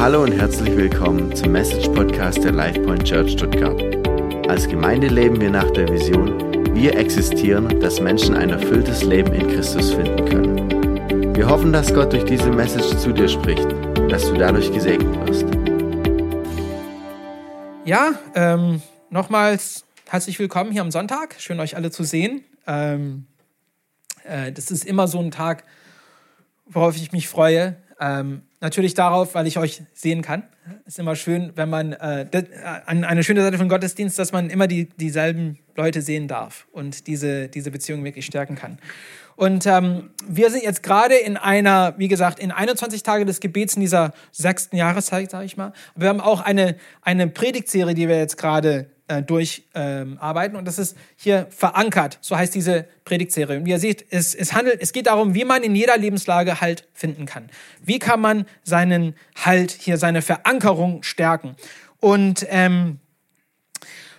Hallo und herzlich willkommen zum Message Podcast der LifePoint Church Stuttgart. Als Gemeinde leben wir nach der Vision, wir existieren, dass Menschen ein erfülltes Leben in Christus finden können. Wir hoffen, dass Gott durch diese Message zu dir spricht und dass du dadurch gesegnet wirst. Ja, ähm, nochmals herzlich willkommen hier am Sonntag. Schön, euch alle zu sehen. Ähm, äh, das ist immer so ein Tag, worauf ich mich freue. Ähm, natürlich darauf, weil ich euch sehen kann. Ist immer schön, wenn man, äh, äh, eine schöne Seite von Gottesdienst, dass man immer die, dieselben Leute sehen darf und diese, diese Beziehung wirklich stärken kann. Und ähm, wir sind jetzt gerade in einer, wie gesagt, in 21 Tage des Gebets in dieser sechsten Jahreszeit, sage ich mal. Wir haben auch eine, eine Predigtserie, die wir jetzt gerade äh, durcharbeiten. Ähm, und das ist hier verankert. So heißt diese Predigtserie. Und wie ihr seht, es, es handelt, es geht darum, wie man in jeder Lebenslage Halt finden kann. Wie kann man seinen Halt hier, seine Verankerung stärken? Und ähm,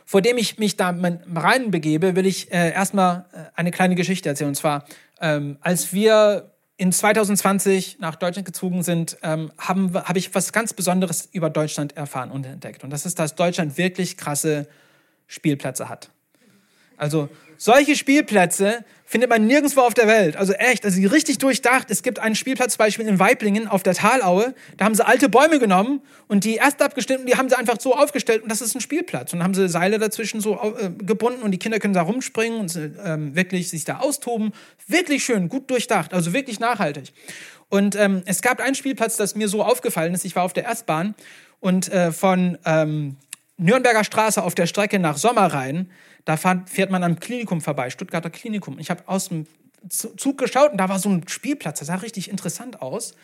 vor dem ich mich da reinbegebe, will ich äh, erstmal äh, eine kleine Geschichte erzählen. Und zwar, ähm, als wir in 2020 nach Deutschland gezogen sind, ähm, habe hab ich was ganz Besonderes über Deutschland erfahren und entdeckt. Und das ist, dass Deutschland wirklich krasse Spielplätze hat. Also solche Spielplätze findet man nirgendwo auf der Welt. Also echt, also richtig durchdacht. Es gibt einen Spielplatz, zum Beispiel in Weiblingen auf der Talaue. Da haben sie alte Bäume genommen und die erst abgeschnitten, die haben sie einfach so aufgestellt und das ist ein Spielplatz. Und dann haben sie Seile dazwischen so äh, gebunden und die Kinder können da rumspringen und ähm, wirklich sich da austoben. Wirklich schön, gut durchdacht, also wirklich nachhaltig. Und ähm, es gab einen Spielplatz, das mir so aufgefallen ist. Ich war auf der S-Bahn und äh, von ähm, Nürnberger Straße auf der Strecke nach Sommerrhein, da fährt man am Klinikum vorbei, Stuttgarter Klinikum. Ich habe aus dem Zug geschaut und da war so ein Spielplatz, das sah richtig interessant aus.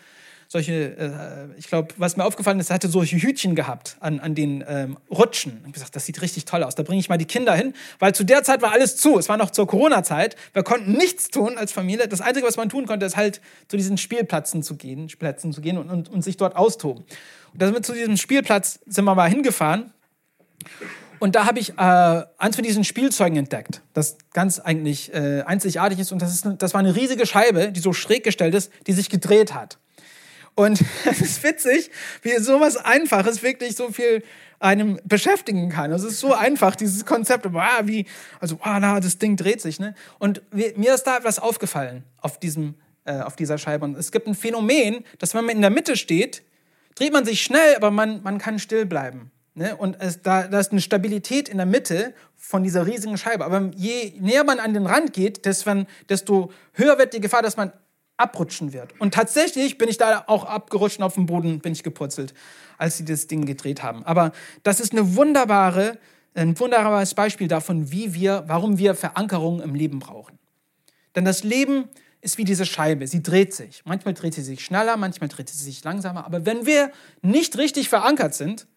Solche, äh, ich glaube, was mir aufgefallen ist, hatte solche Hütchen gehabt an, an den ähm, Rutschen. Ich habe gesagt, das sieht richtig toll aus. Da bringe ich mal die Kinder hin, weil zu der Zeit war alles zu. Es war noch zur Corona-Zeit. Wir konnten nichts tun als Familie. Das Einzige, was man tun konnte, ist halt zu diesen Spielplätzen zu gehen, Plätzen zu gehen und, und, und sich dort austoben. Und damit zu diesem Spielplatz sind wir mal hingefahren und da habe ich äh, eins von diesen Spielzeugen entdeckt, das ganz eigentlich äh, einzigartig ist. Und das, ist, das war eine riesige Scheibe, die so schräg gestellt ist, die sich gedreht hat. Und es ist witzig, wie sowas Einfaches wirklich so viel einem beschäftigen kann. Es ist so einfach, dieses Konzept. Wow, wie, also, wow, na, das Ding dreht sich. Ne? Und mir ist da etwas aufgefallen auf, diesem, äh, auf dieser Scheibe. Und es gibt ein Phänomen, dass wenn man in der Mitte steht, dreht man sich schnell, aber man, man kann still bleiben. Ne? Und es, da, da ist eine Stabilität in der Mitte von dieser riesigen Scheibe. Aber je näher man an den Rand geht, desto höher wird die Gefahr, dass man abrutschen wird. Und tatsächlich bin ich da auch abgerutscht und auf dem Boden bin ich gepurzelt, als sie das Ding gedreht haben. Aber das ist eine wunderbare, ein wunderbares Beispiel davon, wie wir, warum wir Verankerung im Leben brauchen. Denn das Leben ist wie diese Scheibe, sie dreht sich. Manchmal dreht sie sich schneller, manchmal dreht sie sich langsamer. Aber wenn wir nicht richtig verankert sind,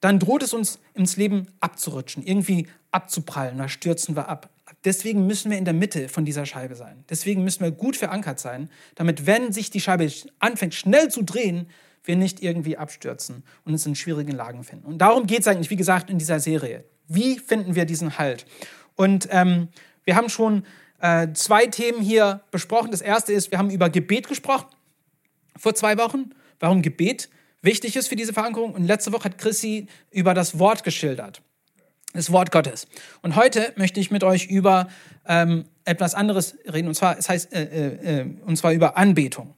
dann droht es uns ins Leben abzurutschen, irgendwie abzuprallen, da stürzen wir ab. Deswegen müssen wir in der Mitte von dieser Scheibe sein. Deswegen müssen wir gut verankert sein, damit, wenn sich die Scheibe anfängt schnell zu drehen, wir nicht irgendwie abstürzen und uns in schwierigen Lagen finden. Und darum geht es eigentlich, wie gesagt, in dieser Serie. Wie finden wir diesen Halt? Und ähm, wir haben schon äh, zwei Themen hier besprochen. Das erste ist, wir haben über Gebet gesprochen vor zwei Wochen. Warum Gebet? Wichtig ist für diese Verankerung. Und letzte Woche hat Chrissy über das Wort geschildert. Das Wort Gottes. Und heute möchte ich mit euch über ähm, etwas anderes reden, und zwar, es heißt, äh, äh, äh, und zwar über Anbetung.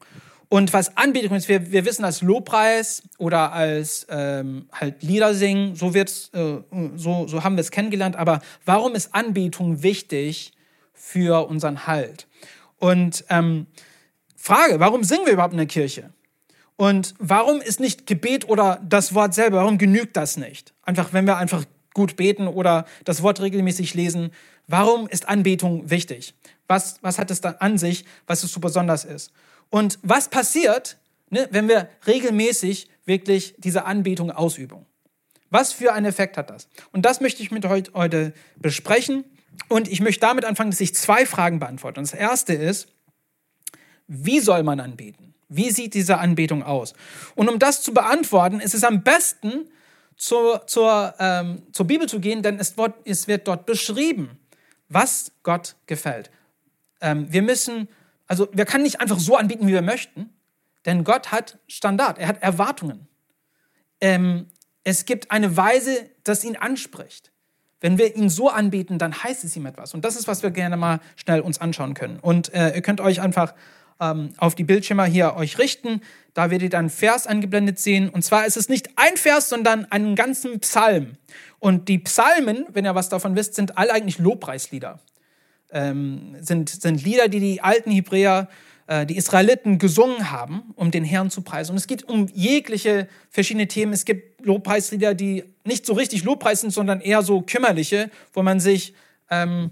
Und was Anbetung ist, wir, wir wissen als Lobpreis oder als ähm, halt Lieder singen, so, wird's, äh, so, so haben wir es kennengelernt. Aber warum ist Anbetung wichtig für unseren Halt? Und ähm, Frage, warum singen wir überhaupt in der Kirche? Und warum ist nicht Gebet oder das Wort selber, warum genügt das nicht? Einfach, wenn wir einfach gut beten oder das Wort regelmäßig lesen, warum ist Anbetung wichtig? Was, was hat es da an sich, was es so besonders ist? Und was passiert, ne, wenn wir regelmäßig wirklich diese Anbetung ausüben? Was für einen Effekt hat das? Und das möchte ich mit heute, heute besprechen. Und ich möchte damit anfangen, dass ich zwei Fragen beantworte. Und das erste ist, wie soll man anbeten? Wie sieht diese Anbetung aus? Und um das zu beantworten, ist es am besten, zur, zur, ähm, zur Bibel zu gehen, denn es wird, es wird dort beschrieben, was Gott gefällt. Ähm, wir müssen, also wir können nicht einfach so anbieten, wie wir möchten, denn Gott hat Standard, er hat Erwartungen. ähm, es gibt eine Weise, das ihn anspricht. Wenn wir ihn so anbeten, dann heißt es ihm etwas. Und das ist, was wir gerne mal schnell uns anschauen können. Und äh, ihr könnt euch einfach ähm, auf die Bildschirme hier euch richten. Da werdet ihr dann Vers angeblendet sehen. Und zwar ist es nicht ein Vers, sondern einen ganzen Psalm. Und die Psalmen, wenn ihr was davon wisst, sind alle eigentlich Lobpreislieder. Ähm, sind, sind Lieder, die die alten Hebräer, äh, die Israeliten gesungen haben, um den Herrn zu preisen. Und es geht um jegliche verschiedene Themen. Es gibt Lobpreislieder, die nicht so richtig Lobpreis sind, sondern eher so kümmerliche, wo man sich ähm,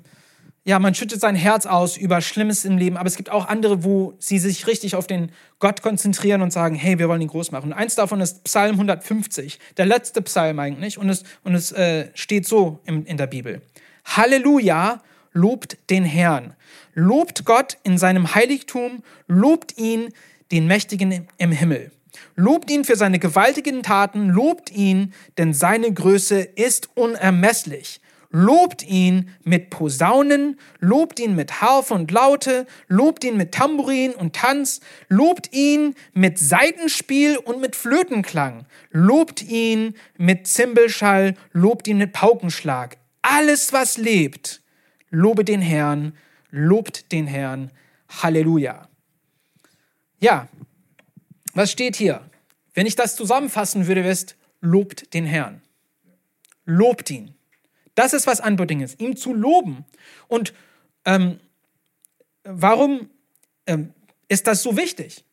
ja, man schüttet sein Herz aus über Schlimmes im Leben, aber es gibt auch andere, wo sie sich richtig auf den Gott konzentrieren und sagen, hey, wir wollen ihn groß machen. Und eins davon ist Psalm 150, der letzte Psalm eigentlich, und es, und es äh, steht so in, in der Bibel. Halleluja, lobt den Herrn. Lobt Gott in seinem Heiligtum, lobt ihn, den Mächtigen im Himmel. Lobt ihn für seine gewaltigen Taten, lobt ihn, denn seine Größe ist unermesslich. Lobt ihn mit Posaunen, lobt ihn mit Harfe und Laute, lobt ihn mit Tambourin und Tanz, lobt ihn mit Saitenspiel und mit Flötenklang, lobt ihn mit Zimbelschall, lobt ihn mit Paukenschlag. Alles, was lebt, lobe den Herrn, lobt den Herrn. Halleluja. Ja, was steht hier? Wenn ich das zusammenfassen würde, wisst, lobt den Herrn. Lobt ihn. Das ist, was Anbetung ist, ihm zu loben. Und ähm, warum ähm, ist das so wichtig?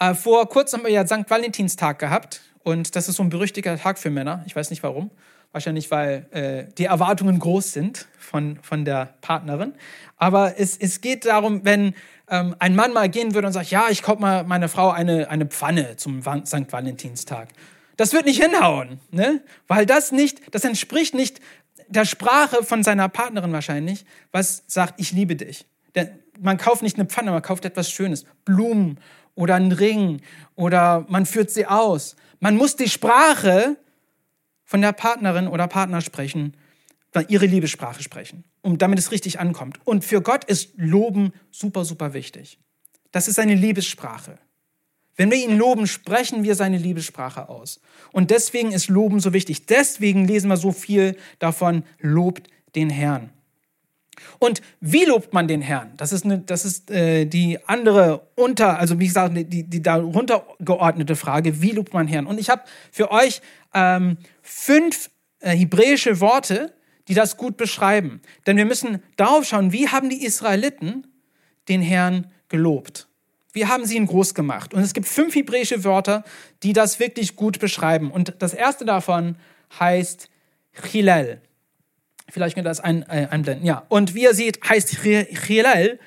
Äh, vor kurzem haben wir ja St. Valentinstag gehabt und das ist so ein berüchtigter Tag für Männer. Ich weiß nicht warum. Wahrscheinlich, weil äh, die Erwartungen groß sind von, von der Partnerin. Aber es, es geht darum, wenn ähm, ein Mann mal gehen würde und sagt, ja, ich kaufe mal meiner Frau eine, eine Pfanne zum St. Valentinstag. Das wird nicht hinhauen, ne? weil das nicht, das entspricht nicht der Sprache von seiner Partnerin wahrscheinlich, was sagt, ich liebe dich. Der, man kauft nicht eine Pfanne, man kauft etwas Schönes. Blumen oder einen Ring oder man führt sie aus. Man muss die Sprache von der Partnerin oder Partner sprechen, ihre Liebessprache sprechen, um damit es richtig ankommt. Und für Gott ist Loben super, super wichtig. Das ist seine Liebessprache. Wenn wir ihn loben, sprechen wir seine Liebessprache aus. Und deswegen ist Loben so wichtig. Deswegen lesen wir so viel davon, lobt den Herrn. Und wie lobt man den Herrn? Das ist, eine, das ist äh, die andere unter, also wie gesagt, die, die darunter geordnete Frage, wie lobt man den Herrn? Und ich habe für euch ähm, fünf äh, hebräische Worte, die das gut beschreiben. Denn wir müssen darauf schauen, wie haben die Israeliten den Herrn gelobt? Wir haben sie ihn groß gemacht. Und es gibt fünf hebräische Wörter, die das wirklich gut beschreiben. Und das erste davon heißt Chilel. Vielleicht könnt ihr das ein, äh, einblenden. Ja. Und wie ihr seht, heißt Chilel,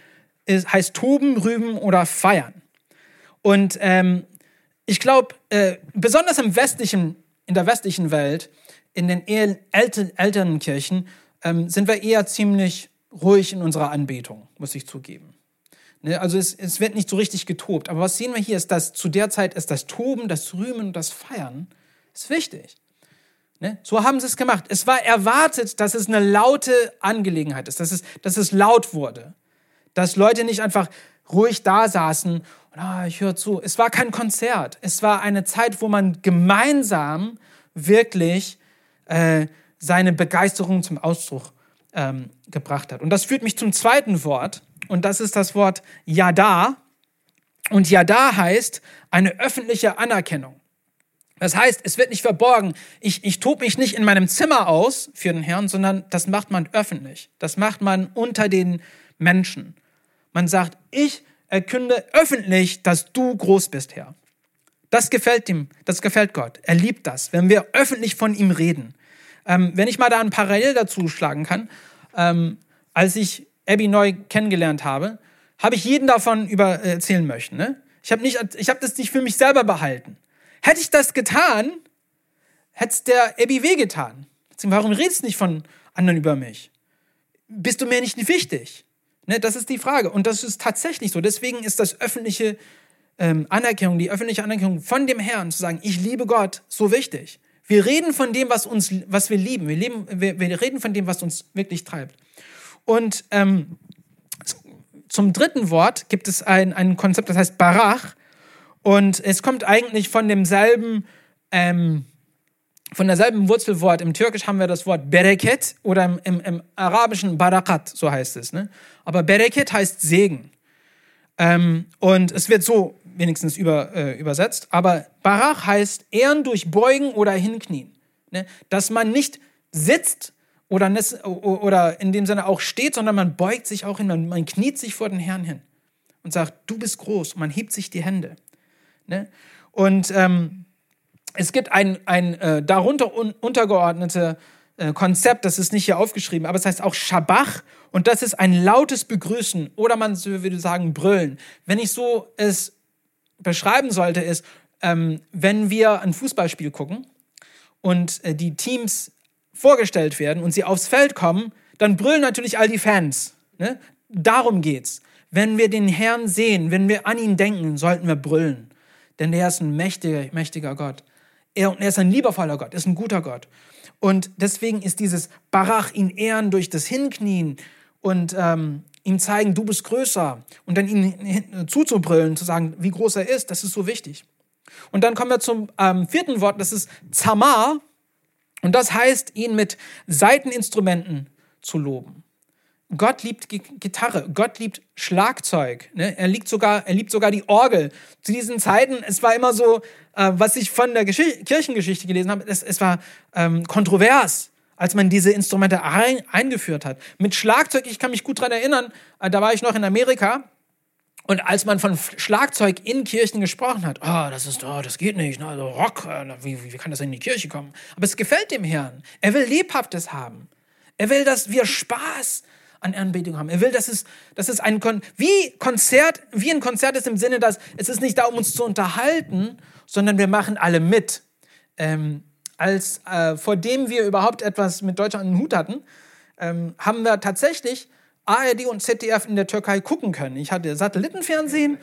heißt toben, rüben oder feiern. Und ähm, ich glaube, äh, besonders im westlichen, in der westlichen Welt, in den älteren Kirchen, ähm, sind wir eher ziemlich ruhig in unserer Anbetung, muss ich zugeben. Ne, also es, es wird nicht so richtig getobt. Aber was sehen wir hier, ist, dass zu der Zeit ist das Toben, das Rühmen und das Feiern ist wichtig. Ne? So haben sie es gemacht. Es war erwartet, dass es eine laute Angelegenheit ist, dass es, dass es laut wurde. Dass Leute nicht einfach ruhig da saßen und ah, ich höre zu. Es war kein Konzert. Es war eine Zeit, wo man gemeinsam wirklich äh, seine Begeisterung zum Ausdruck ähm, gebracht hat. Und das führt mich zum zweiten Wort, und das ist das Wort Yada. Und Yada heißt eine öffentliche Anerkennung. Das heißt, es wird nicht verborgen. Ich, ich tobe mich nicht in meinem Zimmer aus für den Herrn, sondern das macht man öffentlich. Das macht man unter den Menschen. Man sagt, ich erkünde öffentlich, dass du groß bist, Herr. Das gefällt ihm, das gefällt Gott. Er liebt das, wenn wir öffentlich von ihm reden. Ähm, wenn ich mal da ein Parallel dazu schlagen kann, ähm, als ich Abby neu kennengelernt habe, habe ich jeden davon über äh, erzählen möchten. Ne? Ich habe hab das nicht für mich selber behalten. Hätte ich das getan, hätte es der Abby wehgetan. Warum redest du nicht von anderen über mich? Bist du mir nicht wichtig? Ne, das ist die Frage. Und das ist tatsächlich so. Deswegen ist das öffentliche ähm, Anerkennung, die öffentliche Anerkennung von dem Herrn, zu sagen, ich liebe Gott, so wichtig. Wir reden von dem, was, uns, was wir lieben. Wir, leben, wir, wir reden von dem, was uns wirklich treibt. Und ähm, zum dritten Wort gibt es ein, ein Konzept, das heißt Barach. Und es kommt eigentlich von demselben ähm, von derselben Wurzelwort. Im Türkisch haben wir das Wort Bereket oder im, im, im Arabischen Barakat, so heißt es. Ne? Aber Bereket heißt Segen. Ähm, und es wird so wenigstens über, äh, übersetzt. Aber Barach heißt Ehren durch Beugen oder Hinknien. Ne? Dass man nicht sitzt oder, oder in dem Sinne auch steht, sondern man beugt sich auch hin, man, man kniet sich vor den Herrn hin und sagt, du bist groß. Und man hebt sich die Hände. Ne? Und ähm, es gibt ein, ein äh, darunter un untergeordnete äh, Konzept, das ist nicht hier aufgeschrieben, aber es heißt auch Schabach und das ist ein lautes Begrüßen oder man würde sagen Brüllen. Wenn ich so es beschreiben sollte, ist, ähm, wenn wir ein Fußballspiel gucken und äh, die Teams vorgestellt werden und sie aufs Feld kommen, dann brüllen natürlich all die Fans. Ne? Darum geht's. Wenn wir den Herrn sehen, wenn wir an ihn denken, sollten wir brüllen. Denn er ist ein mächtiger, mächtiger Gott. Er, er ist ein liebevoller Gott, er ist ein guter Gott. Und deswegen ist dieses Barach, ihn ehren durch das Hinknien und ähm, ihm zeigen, du bist größer und dann ihm zuzubrüllen, zu sagen, wie groß er ist, das ist so wichtig. Und dann kommen wir zum ähm, vierten Wort, das ist Zamar. Und das heißt, ihn mit Saiteninstrumenten zu loben. Gott liebt Gitarre, Gott liebt Schlagzeug. Ne? Er, liebt sogar, er liebt sogar die Orgel. Zu diesen Zeiten, es war immer so, äh, was ich von der Geschichte, Kirchengeschichte gelesen habe, es, es war ähm, kontrovers, als man diese Instrumente ein, eingeführt hat. Mit Schlagzeug, ich kann mich gut daran erinnern, äh, da war ich noch in Amerika und als man von Schlagzeug in Kirchen gesprochen hat, oh, das ist, oh, das geht nicht, ne? also Rock, äh, wie, wie kann das in die Kirche kommen? Aber es gefällt dem Herrn. Er will Lebhaftes haben. Er will, dass wir Spaß an Anbetung haben. Er will, dass es, dass es ein Kon wie Konzert, wie ein Konzert ist im Sinne, dass es ist nicht da, um uns zu unterhalten, sondern wir machen alle mit. Ähm, als äh, vor dem wir überhaupt etwas mit Deutschland in den Hut hatten, ähm, haben wir tatsächlich ARD und ZDF in der Türkei gucken können. Ich hatte Satellitenfernsehen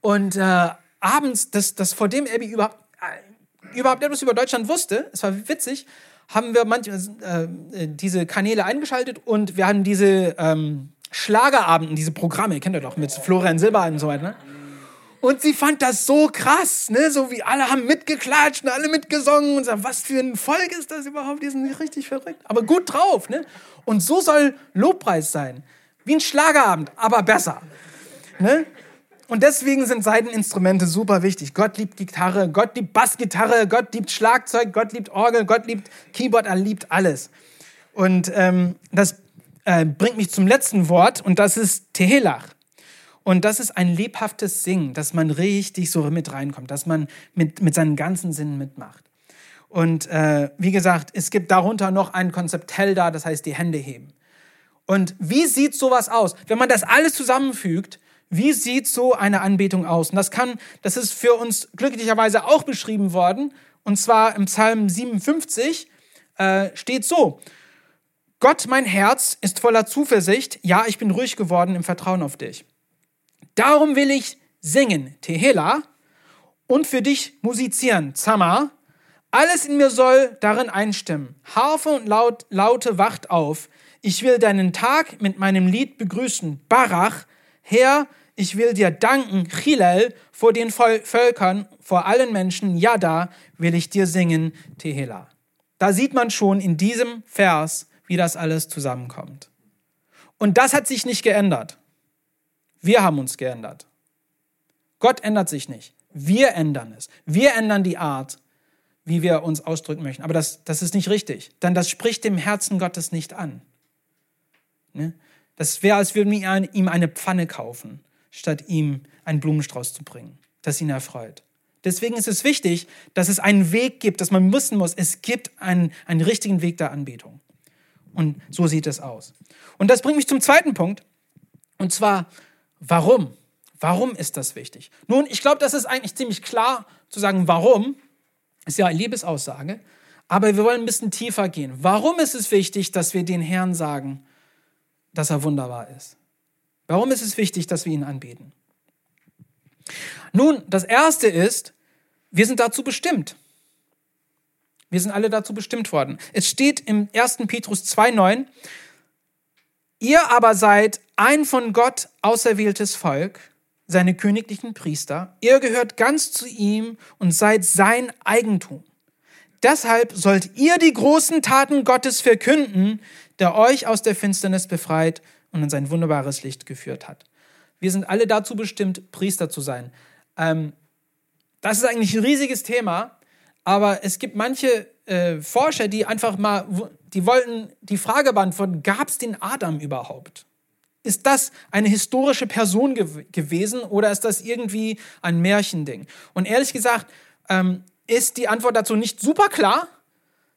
und äh, abends, das, das vor dem Abby überhaupt, äh, überhaupt etwas über Deutschland wusste, es war witzig, haben wir manchmal äh, diese Kanäle eingeschaltet und wir hatten diese ähm, Schlagerabenden, diese Programme, kennt ihr doch, mit Florian Silber und so weiter. Ne? Und sie fand das so krass, ne? so wie alle haben mitgeklatscht und alle mitgesungen und sagen, was für ein Volk ist das überhaupt? Die sind richtig verrückt, aber gut drauf. Ne? Und so soll Lobpreis sein. Wie ein Schlagerabend, aber besser. Ne? Und deswegen sind Seiteninstrumente super wichtig. Gott liebt Gitarre, Gott liebt Bassgitarre, Gott liebt Schlagzeug, Gott liebt Orgel, Gott liebt Keyboard, er liebt alles. Und ähm, das äh, bringt mich zum letzten Wort und das ist Tehelach. Und das ist ein lebhaftes Singen, dass man richtig so mit reinkommt, dass man mit, mit seinen ganzen Sinnen mitmacht. Und äh, wie gesagt, es gibt darunter noch ein Konzept Helda, das heißt die Hände heben. Und wie sieht sowas aus? Wenn man das alles zusammenfügt, wie sieht so eine Anbetung aus? Und das kann, das ist für uns glücklicherweise auch beschrieben worden. Und zwar im Psalm 57 äh, steht so: Gott, mein Herz ist voller Zuversicht. Ja, ich bin ruhig geworden im Vertrauen auf dich. Darum will ich singen, Tehela, und für dich musizieren, Zama. Alles in mir soll darin einstimmen. Harfe und Laut, Laute wacht auf. Ich will deinen Tag mit meinem Lied begrüßen. Barach, Herr, ich will dir danken, Chilel, vor den Völkern, vor allen Menschen, ja, da will ich dir singen, Tehela. Da sieht man schon in diesem Vers, wie das alles zusammenkommt. Und das hat sich nicht geändert. Wir haben uns geändert. Gott ändert sich nicht. Wir ändern es. Wir ändern die Art, wie wir uns ausdrücken möchten. Aber das, das ist nicht richtig, denn das spricht dem Herzen Gottes nicht an. Ne? Das wäre, als würden wir ihm eine Pfanne kaufen, statt ihm einen Blumenstrauß zu bringen, das ihn erfreut. Deswegen ist es wichtig, dass es einen Weg gibt, dass man wissen muss, es gibt einen, einen richtigen Weg der Anbetung. Und so sieht es aus. Und das bringt mich zum zweiten Punkt. Und zwar, warum? Warum ist das wichtig? Nun, ich glaube, das ist eigentlich ziemlich klar zu sagen, warum. Ist ja eine Liebesaussage. Aber wir wollen ein bisschen tiefer gehen. Warum ist es wichtig, dass wir den Herrn sagen, dass er wunderbar ist. Warum ist es wichtig, dass wir ihn anbeten? Nun, das Erste ist, wir sind dazu bestimmt. Wir sind alle dazu bestimmt worden. Es steht im 1. Petrus 2,9, ihr aber seid ein von Gott auserwähltes Volk, seine königlichen Priester. Ihr gehört ganz zu ihm und seid sein Eigentum. Deshalb sollt ihr die großen Taten Gottes verkünden, der euch aus der Finsternis befreit und in sein wunderbares Licht geführt hat. Wir sind alle dazu bestimmt, Priester zu sein. Ähm, das ist eigentlich ein riesiges Thema, aber es gibt manche äh, Forscher, die einfach mal, die wollten die Frage beantworten, gab es den Adam überhaupt? Ist das eine historische Person gew gewesen oder ist das irgendwie ein Märchending? Und ehrlich gesagt ähm, ist die Antwort dazu nicht super klar.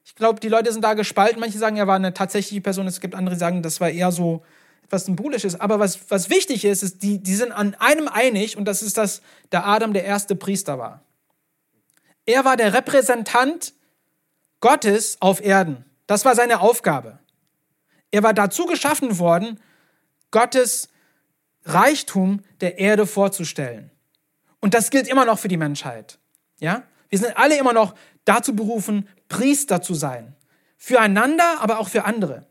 Ich glaube, die Leute sind da gespalten. Manche sagen, er war eine tatsächliche Person. Es gibt andere, die sagen, das war eher so etwas Symbolisches. Aber was, was wichtig ist, ist, die, die sind an einem einig und das ist, dass der Adam der erste Priester war. Er war der Repräsentant Gottes auf Erden. Das war seine Aufgabe. Er war dazu geschaffen worden, Gottes Reichtum der Erde vorzustellen. Und das gilt immer noch für die Menschheit. Ja? Wir sind alle immer noch dazu berufen, Priester zu sein. Füreinander, aber auch für andere.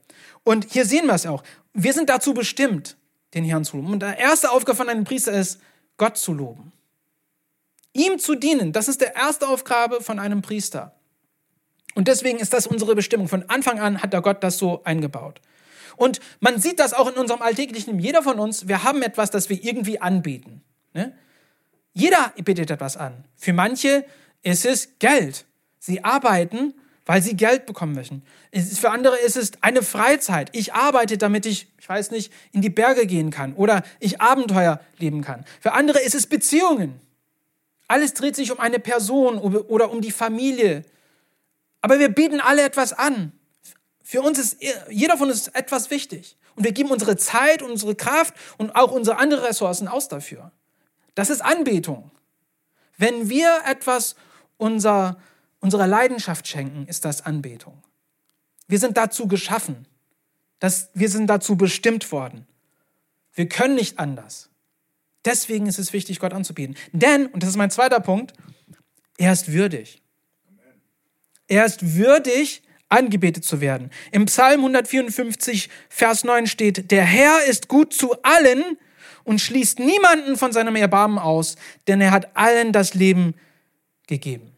Und hier sehen wir es auch. Wir sind dazu bestimmt, den Herrn zu loben. Und die erste Aufgabe von einem Priester ist, Gott zu loben. Ihm zu dienen, das ist die erste Aufgabe von einem Priester. Und deswegen ist das unsere Bestimmung. Von Anfang an hat der Gott das so eingebaut. Und man sieht das auch in unserem alltäglichen, jeder von uns, wir haben etwas, das wir irgendwie anbieten. Ne? Jeder bietet etwas an. Für manche ist es Geld. Sie arbeiten, weil sie Geld bekommen möchten. Für andere ist es eine Freizeit. Ich arbeite, damit ich, ich weiß nicht, in die Berge gehen kann oder ich Abenteuer leben kann. Für andere ist es Beziehungen. Alles dreht sich um eine Person oder um die Familie. Aber wir bieten alle etwas an. Für uns ist jeder von uns etwas wichtig. Und wir geben unsere Zeit, unsere Kraft und auch unsere anderen Ressourcen aus dafür. Das ist Anbetung. Wenn wir etwas unser, unserer Leidenschaft schenken, ist das Anbetung. Wir sind dazu geschaffen. Das, wir sind dazu bestimmt worden. Wir können nicht anders. Deswegen ist es wichtig, Gott anzubieten. Denn, und das ist mein zweiter Punkt, er ist würdig. Er ist würdig, angebetet zu werden. Im Psalm 154, Vers 9 steht, der Herr ist gut zu allen und schließt niemanden von seinem Erbarmen aus, denn er hat allen das Leben gegeben.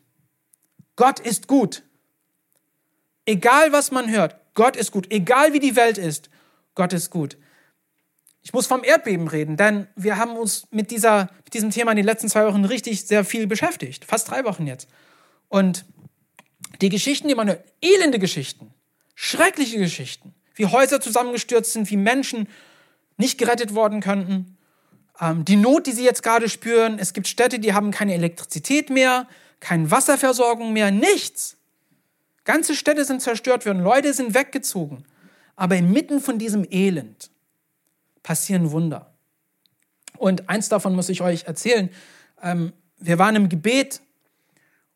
Gott ist gut. Egal was man hört, Gott ist gut. Egal wie die Welt ist, Gott ist gut. Ich muss vom Erdbeben reden, denn wir haben uns mit, dieser, mit diesem Thema in den letzten zwei Wochen richtig sehr viel beschäftigt. Fast drei Wochen jetzt. Und die Geschichten, die man hört, elende Geschichten, schreckliche Geschichten, wie Häuser zusammengestürzt sind, wie Menschen nicht gerettet worden könnten, ähm, die Not, die sie jetzt gerade spüren. Es gibt Städte, die haben keine Elektrizität mehr, keine Wasserversorgung mehr, nichts. Ganze Städte sind zerstört worden, Leute sind weggezogen. Aber inmitten von diesem Elend passieren Wunder. Und eins davon muss ich euch erzählen. Ähm, wir waren im Gebet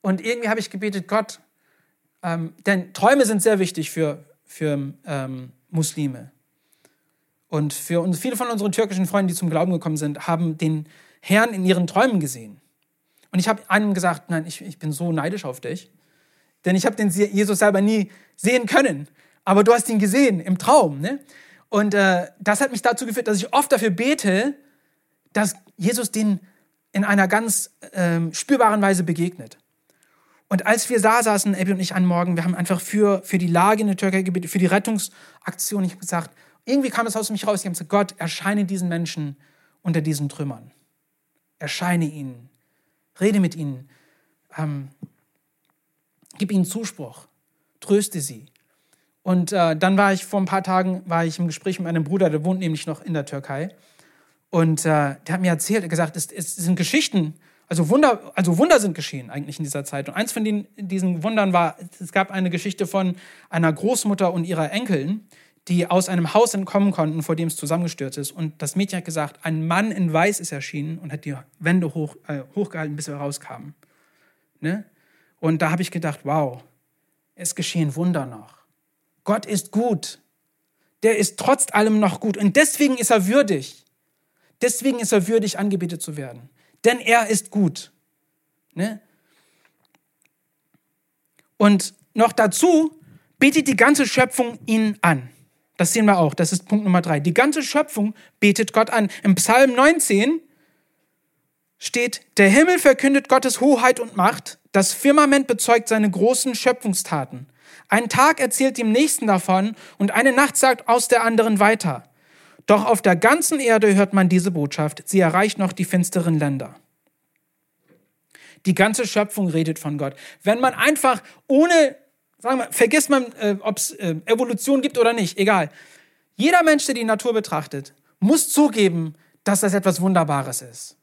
und irgendwie habe ich gebetet, Gott, ähm, denn Träume sind sehr wichtig für, für ähm, Muslime. Und für uns, viele von unseren türkischen Freunden, die zum Glauben gekommen sind, haben den Herrn in ihren Träumen gesehen. Und ich habe einem gesagt, nein, ich, ich bin so neidisch auf dich, denn ich habe den Jesus selber nie sehen können. Aber du hast ihn gesehen im Traum. Ne? Und äh, das hat mich dazu geführt, dass ich oft dafür bete, dass Jesus den in einer ganz ähm, spürbaren Weise begegnet. Und als wir da saßen, Abby und ich an Morgen, wir haben einfach für, für die Lage in der Türkei gebetet, für die Rettungsaktion, ich habe gesagt, irgendwie kam es aus mich raus. Ich habe gesagt, Gott, erscheine diesen Menschen unter diesen Trümmern. Erscheine ihnen. Rede mit ihnen. Ähm, gib ihnen Zuspruch. Tröste sie. Und äh, dann war ich vor ein paar Tagen war ich im Gespräch mit einem Bruder, der wohnt nämlich noch in der Türkei. Und äh, der hat mir erzählt, er hat gesagt, es, es sind Geschichten, also Wunder, also Wunder sind geschehen eigentlich in dieser Zeit. Und eins von den, diesen Wundern war, es gab eine Geschichte von einer Großmutter und ihrer Enkelin, die aus einem Haus entkommen konnten, vor dem es zusammengestürzt ist. Und das Mädchen hat gesagt, ein Mann in Weiß ist erschienen und hat die Wände hoch, äh, hochgehalten, bis er rauskam. Ne? Und da habe ich gedacht, wow, es geschehen Wunder noch. Gott ist gut. Der ist trotz allem noch gut. Und deswegen ist er würdig. Deswegen ist er würdig, angebetet zu werden. Denn er ist gut. Ne? Und noch dazu betet die ganze Schöpfung ihn an. Das sehen wir auch. Das ist Punkt Nummer drei. Die ganze Schöpfung betet Gott an. Im Psalm 19 steht, der Himmel verkündet Gottes Hoheit und Macht, Das Firmament bezeugt seine großen Schöpfungstaten. Ein Tag erzählt dem nächsten davon und eine Nacht sagt aus der anderen weiter. Doch auf der ganzen Erde hört man diese Botschaft. Sie erreicht noch die finsteren Länder. Die ganze Schöpfung redet von Gott. Wenn man einfach ohne, sagen wir, vergisst man, äh, ob es äh, Evolution gibt oder nicht, egal. Jeder Mensch, der die Natur betrachtet, muss zugeben, dass das etwas Wunderbares ist.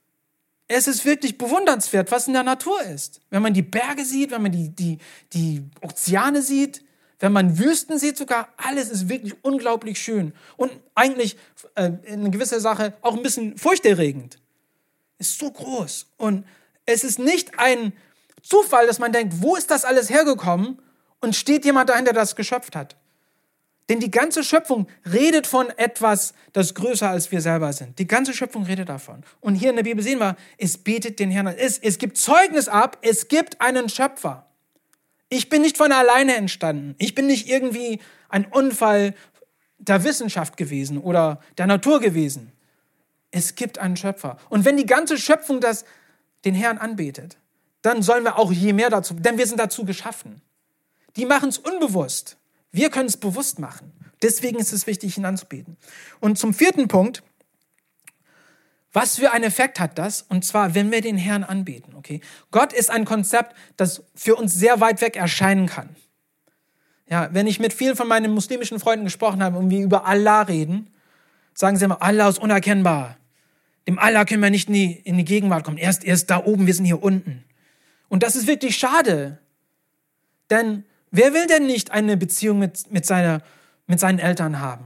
Es ist wirklich bewundernswert, was in der Natur ist. Wenn man die Berge sieht, wenn man die, die, die Ozeane sieht, wenn man Wüsten sieht sogar, alles ist wirklich unglaublich schön. Und eigentlich äh, in eine gewisse Sache auch ein bisschen furchterregend. Ist so groß. Und es ist nicht ein Zufall, dass man denkt, wo ist das alles hergekommen? Und steht jemand dahinter, der das geschöpft hat. Denn die ganze Schöpfung redet von etwas, das größer als wir selber sind. Die ganze Schöpfung redet davon. Und hier in der Bibel sehen wir, es betet den Herrn an. Es, es gibt Zeugnis ab, es gibt einen Schöpfer. Ich bin nicht von alleine entstanden. Ich bin nicht irgendwie ein Unfall der Wissenschaft gewesen oder der Natur gewesen. Es gibt einen Schöpfer. Und wenn die ganze Schöpfung das, den Herrn anbetet, dann sollen wir auch je mehr dazu, denn wir sind dazu geschaffen. Die machen es unbewusst. Wir können es bewusst machen. Deswegen ist es wichtig, ihn anzubeten. Und zum vierten Punkt, was für einen Effekt hat das? Und zwar, wenn wir den Herrn anbeten, okay? Gott ist ein Konzept, das für uns sehr weit weg erscheinen kann. Ja, wenn ich mit vielen von meinen muslimischen Freunden gesprochen habe und wir über Allah reden, sagen sie immer, Allah ist unerkennbar. Dem Allah können wir nicht in die, in die Gegenwart kommen. Erst, erst da oben, wir sind hier unten. Und das ist wirklich schade. Denn Wer will denn nicht eine Beziehung mit, mit, seiner, mit seinen Eltern haben?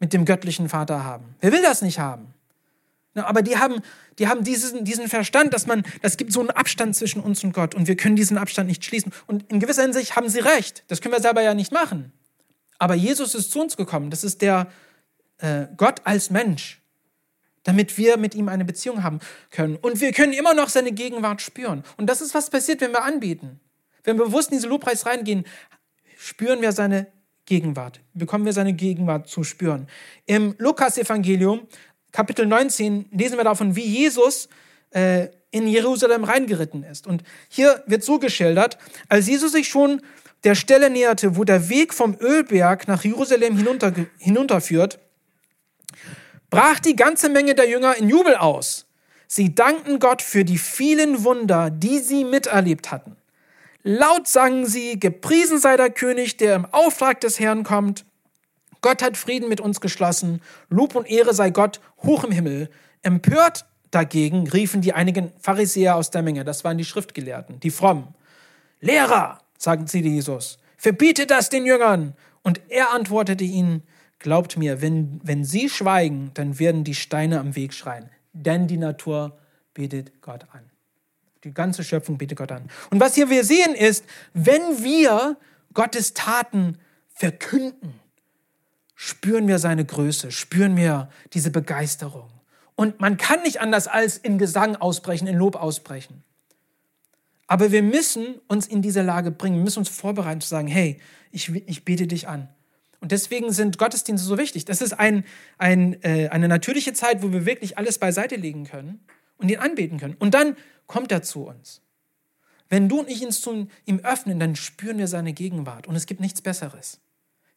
Mit dem göttlichen Vater haben? Wer will das nicht haben? Aber die haben, die haben diesen, diesen Verstand, dass man, das gibt so einen Abstand zwischen uns und Gott und wir können diesen Abstand nicht schließen. Und in gewisser Hinsicht haben sie recht. Das können wir selber ja nicht machen. Aber Jesus ist zu uns gekommen. Das ist der äh, Gott als Mensch, damit wir mit ihm eine Beziehung haben können. Und wir können immer noch seine Gegenwart spüren. Und das ist, was passiert, wenn wir anbieten. Wenn wir bewusst in diese Lobpreis reingehen, spüren wir seine Gegenwart, bekommen wir seine Gegenwart zu spüren. Im Lukas-Evangelium, Kapitel 19, lesen wir davon, wie Jesus äh, in Jerusalem reingeritten ist. Und hier wird so geschildert, als Jesus sich schon der Stelle näherte, wo der Weg vom Ölberg nach Jerusalem hinunter, hinunterführt, brach die ganze Menge der Jünger in Jubel aus. Sie dankten Gott für die vielen Wunder, die sie miterlebt hatten. Laut sangen sie, gepriesen sei der König, der im Auftrag des Herrn kommt. Gott hat Frieden mit uns geschlossen. Lob und Ehre sei Gott hoch im Himmel. Empört dagegen riefen die einigen Pharisäer aus der Menge, das waren die Schriftgelehrten, die Frommen. Lehrer, sagten sie Jesus, verbiete das den Jüngern. Und er antwortete ihnen, glaubt mir, wenn, wenn sie schweigen, dann werden die Steine am Weg schreien, denn die Natur betet Gott an. Die ganze Schöpfung betet Gott an. Und was hier wir sehen ist, wenn wir Gottes Taten verkünden, spüren wir seine Größe, spüren wir diese Begeisterung. Und man kann nicht anders als in Gesang ausbrechen, in Lob ausbrechen. Aber wir müssen uns in diese Lage bringen, wir müssen uns vorbereiten zu sagen, hey, ich, ich bete dich an. Und deswegen sind Gottesdienste so wichtig. Das ist ein, ein, äh, eine natürliche Zeit, wo wir wirklich alles beiseite legen können und ihn anbeten können. Und dann kommt er zu uns. Wenn du und ich uns zu ihm öffnen, dann spüren wir seine Gegenwart. Und es gibt nichts Besseres.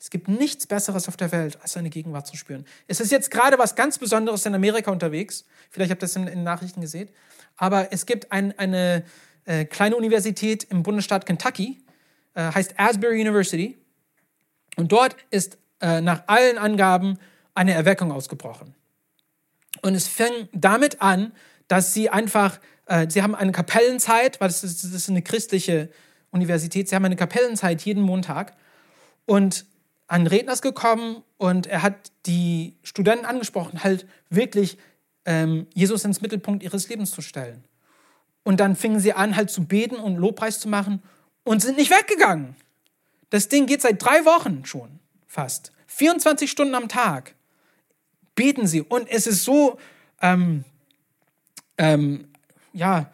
Es gibt nichts Besseres auf der Welt, als seine Gegenwart zu spüren. Es ist jetzt gerade was ganz Besonderes in Amerika unterwegs. Vielleicht habt ihr das in, den Nachrichten gesehen. Aber es gibt ein, eine äh, kleine Universität im Bundesstaat Kentucky, äh, heißt Asbury University. Und dort ist äh, nach allen Angaben eine Erweckung ausgebrochen. Und es fängt damit an, dass sie einfach äh, sie haben eine Kapellenzeit, weil das ist, das ist eine christliche Universität, sie haben eine Kapellenzeit jeden Montag. Und ein Redner ist gekommen und er hat die Studenten angesprochen, halt wirklich ähm, Jesus ins Mittelpunkt ihres Lebens zu stellen. Und dann fingen sie an, halt zu beten und Lobpreis zu machen und sind nicht weggegangen. Das Ding geht seit drei Wochen schon fast. 24 Stunden am Tag beten sie. Und es ist so ähm, ähm, ja,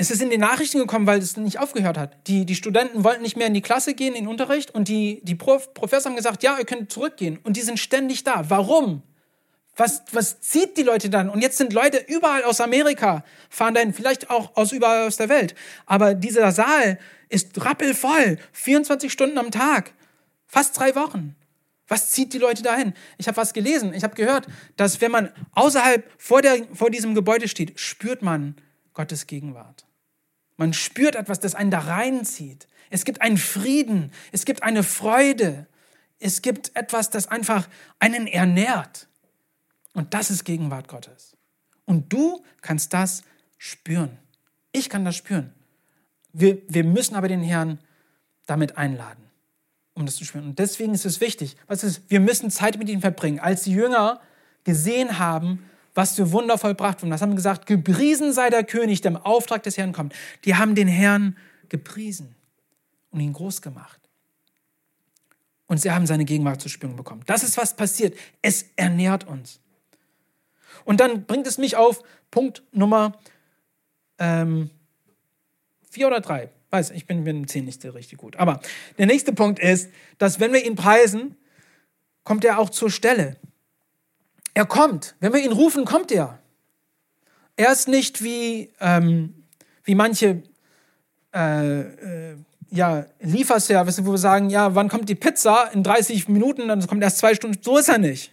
es ist in die Nachrichten gekommen, weil es nicht aufgehört hat. Die, die Studenten wollten nicht mehr in die Klasse gehen, in den Unterricht und die, die Prof, Professor haben gesagt, ja, ihr könnt zurückgehen. Und die sind ständig da. Warum? Was, was zieht die Leute dann? Und jetzt sind Leute überall aus Amerika, fahren dahin, vielleicht auch aus überall aus der Welt. Aber dieser Saal ist rappelvoll, 24 Stunden am Tag, fast drei Wochen. Was zieht die Leute dahin? Ich habe was gelesen, ich habe gehört, dass wenn man außerhalb vor, der, vor diesem Gebäude steht, spürt man Gottes Gegenwart. Man spürt etwas, das einen da reinzieht. Es gibt einen Frieden, es gibt eine Freude, es gibt etwas, das einfach einen ernährt. Und das ist Gegenwart Gottes. Und du kannst das spüren. Ich kann das spüren. Wir, wir müssen aber den Herrn damit einladen, um das zu spüren. Und deswegen ist es wichtig, was ist, wir müssen Zeit mit ihm verbringen. Als die Jünger gesehen haben, was für Wunder vollbracht wurden, das haben gesagt, gepriesen sei der König, der im Auftrag des Herrn kommt. Die haben den Herrn gepriesen und ihn groß gemacht. Und sie haben seine Gegenwart zu spüren bekommen. Das ist, was passiert. Es ernährt uns. Und dann bringt es mich auf Punkt Nummer ähm, vier oder drei. Weiß, ich bin mit zehn nicht so richtig gut. Aber der nächste Punkt ist, dass wenn wir ihn preisen, kommt er auch zur Stelle. Er kommt. Wenn wir ihn rufen, kommt er. Er ist nicht wie, ähm, wie manche äh, äh, ja, Lieferservice, wo wir sagen, ja, wann kommt die Pizza? In 30 Minuten, dann kommt erst zwei Stunden. So ist er nicht.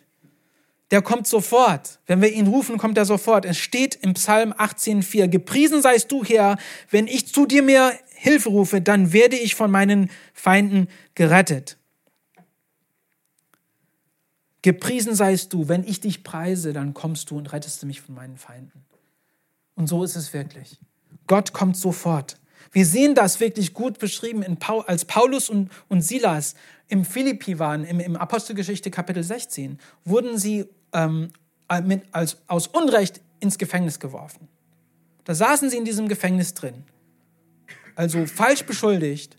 Der kommt sofort. Wenn wir ihn rufen, kommt er sofort. Es steht im Psalm 18,4, gepriesen seist du, Herr, wenn ich zu dir mehr Hilfe rufe, dann werde ich von meinen Feinden gerettet. Gepriesen seist du, wenn ich dich preise, dann kommst du und rettest du mich von meinen Feinden. Und so ist es wirklich. Gott kommt sofort. Wir sehen das wirklich gut beschrieben, Paul, als Paulus und, und Silas im Philippi waren, im, im Apostelgeschichte Kapitel 16, wurden sie ähm, mit, als, aus Unrecht ins Gefängnis geworfen. Da saßen sie in diesem Gefängnis drin. Also falsch beschuldigt.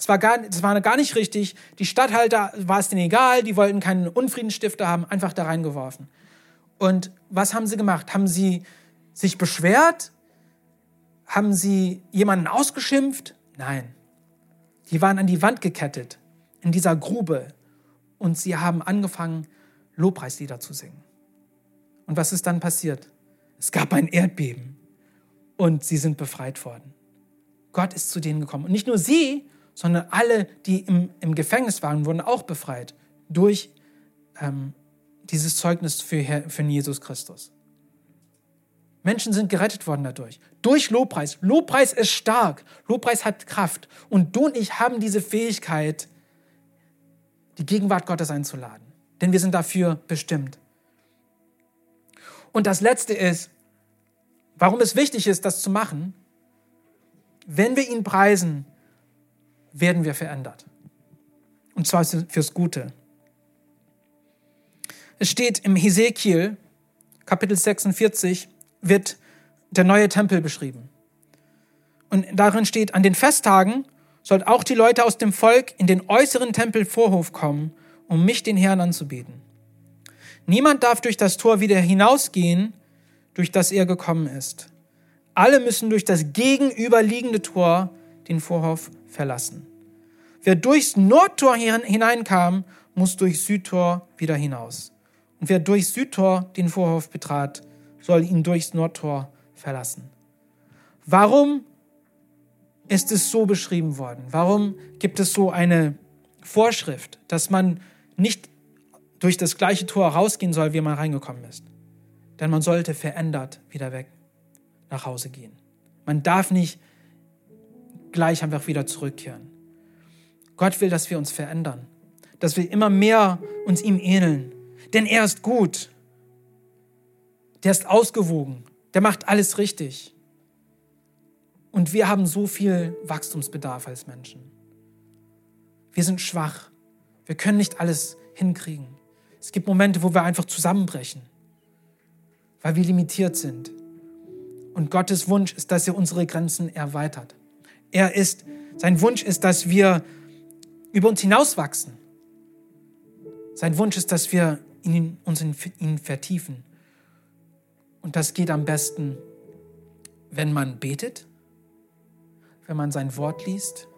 Das war, gar, das war gar nicht richtig. Die Statthalter war es denen egal, die wollten keinen Unfriedenstifter haben, einfach da reingeworfen. Und was haben sie gemacht? Haben sie sich beschwert? Haben sie jemanden ausgeschimpft? Nein. Die waren an die Wand gekettet, in dieser Grube. Und sie haben angefangen, Lobpreislieder zu singen. Und was ist dann passiert? Es gab ein Erdbeben und sie sind befreit worden. Gott ist zu denen gekommen. Und nicht nur sie, sondern alle, die im, im Gefängnis waren, wurden auch befreit durch ähm, dieses Zeugnis für, für Jesus Christus. Menschen sind gerettet worden dadurch. Durch Lobpreis. Lobpreis ist stark. Lobpreis hat Kraft. Und du und ich haben diese Fähigkeit, die Gegenwart Gottes einzuladen. Denn wir sind dafür bestimmt. Und das Letzte ist, warum es wichtig ist, das zu machen. Wenn wir ihn preisen, werden wir verändert. Und zwar fürs Gute. Es steht im Hesekiel, Kapitel 46, wird der neue Tempel beschrieben. Und darin steht, an den Festtagen sollt auch die Leute aus dem Volk in den äußeren Tempelvorhof kommen, um mich den Herrn anzubeten. Niemand darf durch das Tor wieder hinausgehen, durch das er gekommen ist. Alle müssen durch das gegenüberliegende Tor den Vorhof verlassen. Wer durchs Nordtor hineinkam, muss durchs Südtor wieder hinaus. Und wer durchs Südtor den Vorhof betrat, soll ihn durchs Nordtor verlassen. Warum ist es so beschrieben worden? Warum gibt es so eine Vorschrift, dass man nicht durch das gleiche Tor rausgehen soll, wie man reingekommen ist? Denn man sollte verändert wieder weg nach Hause gehen. Man darf nicht gleich einfach wieder zurückkehren. Gott will, dass wir uns verändern, dass wir immer mehr uns ihm ähneln, denn er ist gut der ist ausgewogen, der macht alles richtig. Und wir haben so viel Wachstumsbedarf als Menschen. Wir sind schwach. Wir können nicht alles hinkriegen. Es gibt Momente, wo wir einfach zusammenbrechen, weil wir limitiert sind. Und Gottes Wunsch ist, dass er unsere Grenzen erweitert. Er ist, sein Wunsch ist, dass wir über uns hinauswachsen. Sein Wunsch ist, dass wir ihn, uns in ihn vertiefen. Und das geht am besten, wenn man betet, wenn man sein Wort liest,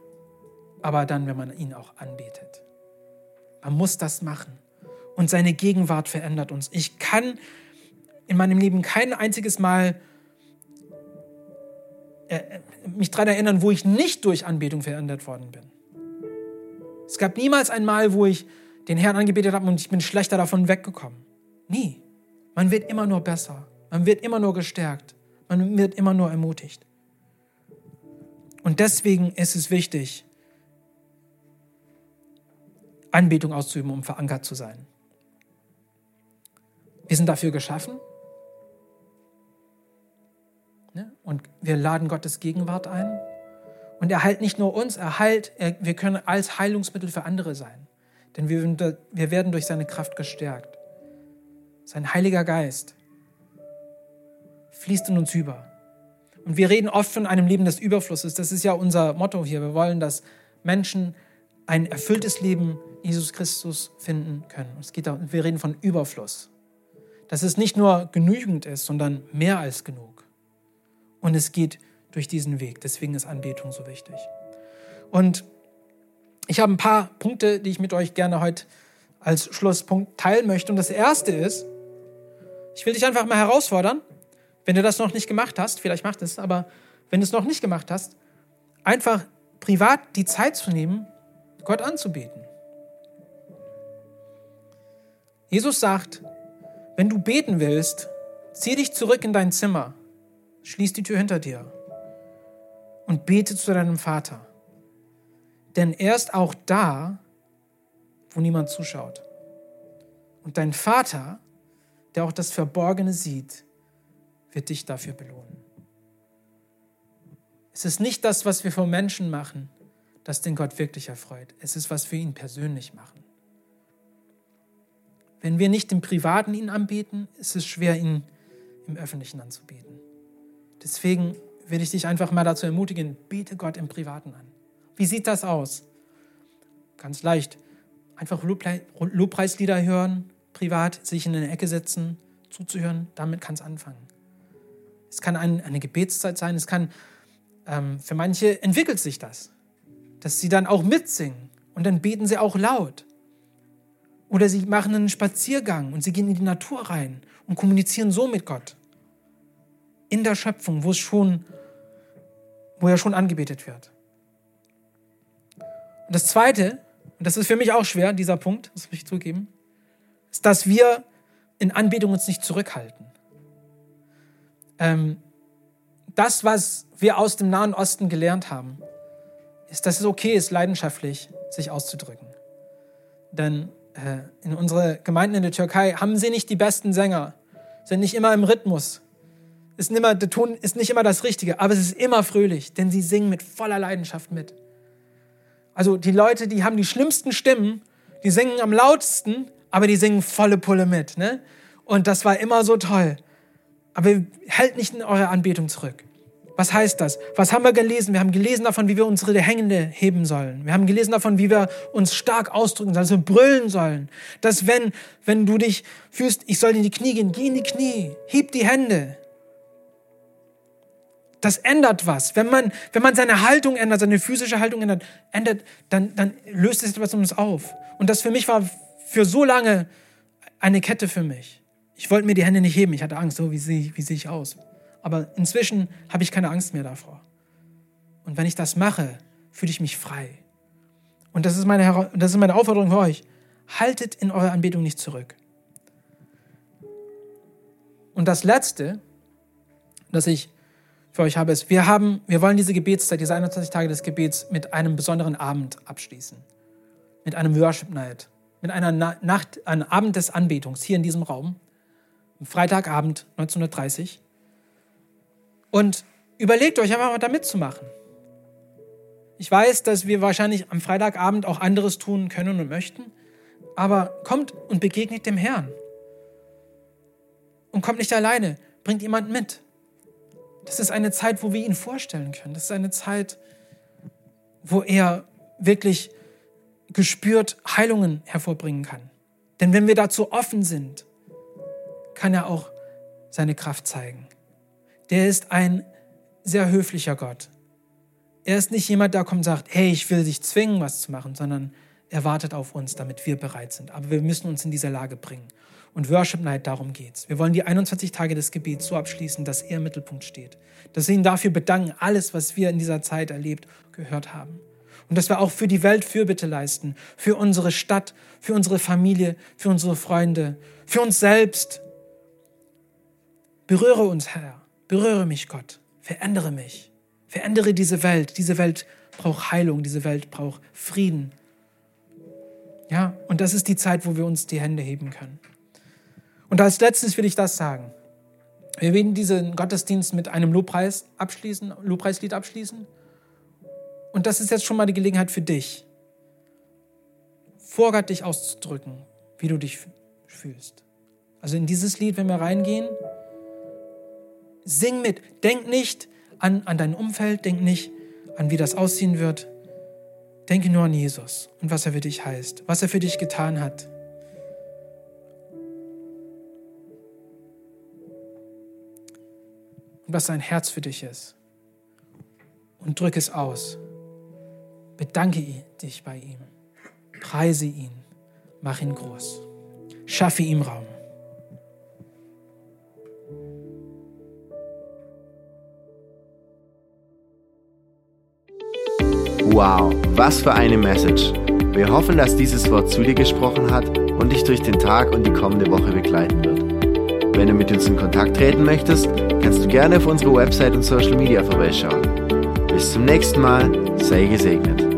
aber dann, wenn man ihn auch anbetet. Man muss das machen. und seine Gegenwart verändert uns. Ich kann in meinem Leben kein einziges Mal mich daran erinnern, wo ich nicht durch Anbetung verändert worden bin. Es gab niemals ein Mal, wo ich den Herrn angebetet habe und ich bin schlechter davon weggekommen. Nie. Man wird immer nur besser. Man wird immer nur gestärkt. Man wird immer nur ermutigt. Und deswegen ist es wichtig, Anbetung auszuüben, um verankert zu sein. Wir sind dafür geschaffen. Ne? Und wir laden Gottes Gegenwart ein. Und er heilt nicht nur uns, er heilt, er, wir können als Heilungsmittel für andere sein. Denn wir, wir werden durch seine Kraft gestärkt. Sein Heiliger Geist fließt in uns über. Und wir reden oft von einem Leben des Überflusses. Das ist ja unser Motto hier. Wir wollen, dass Menschen ein erfülltes Leben Jesus Christus finden können. Es geht da, wir reden von Überfluss. Dass es nicht nur genügend ist, sondern mehr als genug. Und es geht durch diesen Weg. Deswegen ist Anbetung so wichtig. Und ich habe ein paar Punkte, die ich mit euch gerne heute als Schlusspunkt teilen möchte. Und das erste ist, ich will dich einfach mal herausfordern, wenn du das noch nicht gemacht hast, vielleicht macht es, aber wenn du es noch nicht gemacht hast, einfach privat die Zeit zu nehmen, Gott anzubeten. Jesus sagt, wenn du beten willst, zieh dich zurück in dein Zimmer, schließ die Tür hinter dir und bete zu deinem Vater. Denn er ist auch da, wo niemand zuschaut. Und dein Vater, der auch das Verborgene sieht, wird dich dafür belohnen. Es ist nicht das, was wir vor Menschen machen, das den Gott wirklich erfreut. Es ist, was wir ihn persönlich machen. Wenn wir nicht im Privaten ihn anbeten, ist es schwer, ihn im Öffentlichen anzubeten. Deswegen will ich dich einfach mal dazu ermutigen, bete Gott im Privaten an. Wie sieht das aus? Ganz leicht. Einfach Lobpreislieder hören, privat sich in eine Ecke setzen, zuzuhören, damit kann es anfangen. Es kann ein, eine Gebetszeit sein, es kann, ähm, für manche entwickelt sich das, dass sie dann auch mitsingen und dann beten sie auch laut. Oder sie machen einen Spaziergang und sie gehen in die Natur rein und kommunizieren so mit Gott. In der Schöpfung, wo es schon, wo er schon angebetet wird. Und das zweite, und das ist für mich auch schwer, dieser Punkt, das muss ich zugeben, ist, dass wir in Anbetung uns nicht zurückhalten ähm, das, was wir aus dem Nahen Osten gelernt haben, ist, dass es okay ist, leidenschaftlich sich auszudrücken. Denn äh, in unsere Gemeinden in der Türkei haben sie nicht die besten Sänger, sind nicht immer im Rhythmus. Ist nicht immer, der Ton ist nicht immer das Richtige, aber es ist immer fröhlich, denn sie singen mit voller Leidenschaft mit. Also die Leute, die haben die schlimmsten Stimmen, die singen am lautesten, aber die singen volle Pulle mit. Ne? Und das war immer so toll. Aber hält nicht in eure Anbetung zurück. Was heißt das? Was haben wir gelesen? Wir haben gelesen davon, wie wir unsere Hände heben sollen. Wir haben gelesen davon, wie wir uns stark ausdrücken sollen, dass wir brüllen sollen. Dass wenn, wenn du dich fühlst, ich soll in die Knie gehen, geh in die Knie, heb die Hände. Das ändert was. Wenn man, wenn man seine Haltung ändert, seine physische Haltung ändert, ändert dann, dann löst es etwas um uns auf. Und das für mich war für so lange eine Kette für mich. Ich wollte mir die Hände nicht heben, ich hatte Angst, so wie sehe, wie sehe ich aus. Aber inzwischen habe ich keine Angst mehr davor. Und wenn ich das mache, fühle ich mich frei. Und das ist meine, das ist meine Aufforderung für euch. Haltet in eurer Anbetung nicht zurück. Und das Letzte, das ich für euch habe, ist, wir, haben, wir wollen diese Gebetszeit, diese 21 Tage des Gebets mit einem besonderen Abend abschließen. Mit einem Worship Night. Mit einer Nacht, einem Abend des Anbetungs hier in diesem Raum. Freitagabend 1930. Und überlegt euch einfach mal da mitzumachen. Ich weiß, dass wir wahrscheinlich am Freitagabend auch anderes tun können und möchten, aber kommt und begegnet dem Herrn. Und kommt nicht alleine, bringt jemanden mit. Das ist eine Zeit, wo wir ihn vorstellen können. Das ist eine Zeit, wo er wirklich gespürt Heilungen hervorbringen kann. Denn wenn wir dazu offen sind, kann er auch seine Kraft zeigen. Der ist ein sehr höflicher Gott. Er ist nicht jemand, der kommt und sagt, hey, ich will dich zwingen, was zu machen, sondern Er wartet auf uns, damit wir bereit sind. Aber wir müssen uns in diese Lage bringen. Und Worship Night, darum geht's. Wir wollen die 21 Tage des Gebets so abschließen, dass er im Mittelpunkt steht. Dass wir ihn dafür bedanken, alles, was wir in dieser Zeit erlebt, gehört haben. Und dass wir auch für die Welt Fürbitte leisten. Für unsere Stadt, für unsere Familie, für unsere Freunde, für uns selbst. Berühre uns, Herr. Berühre mich, Gott. Verändere mich. Verändere diese Welt. Diese Welt braucht Heilung. Diese Welt braucht Frieden. Ja, und das ist die Zeit, wo wir uns die Hände heben können. Und als letztes will ich das sagen. Wir werden diesen Gottesdienst mit einem Lobpreis abschließen, Lobpreislied abschließen. Und das ist jetzt schon mal die Gelegenheit für dich, vor Gott dich auszudrücken, wie du dich fühlst. Also in dieses Lied, wenn wir reingehen, sing mit. Denk nicht an, an dein Umfeld, denk nicht an, wie das aussehen wird. Denke nur an Jesus und was er für dich heißt, was er für dich getan hat. Was sein Herz für dich ist. Und drück es aus. Bedanke dich bei ihm. Preise ihn. Mach ihn groß. Schaffe ihm Raum. Wow, was für eine Message. Wir hoffen, dass dieses Wort zu dir gesprochen hat und dich durch den Tag und die kommende Woche begleiten wird. Wenn du mit uns in Kontakt treten möchtest, kannst du gerne auf unsere Website und Social Media vorbeischauen. Bis zum nächsten Mal, sei gesegnet.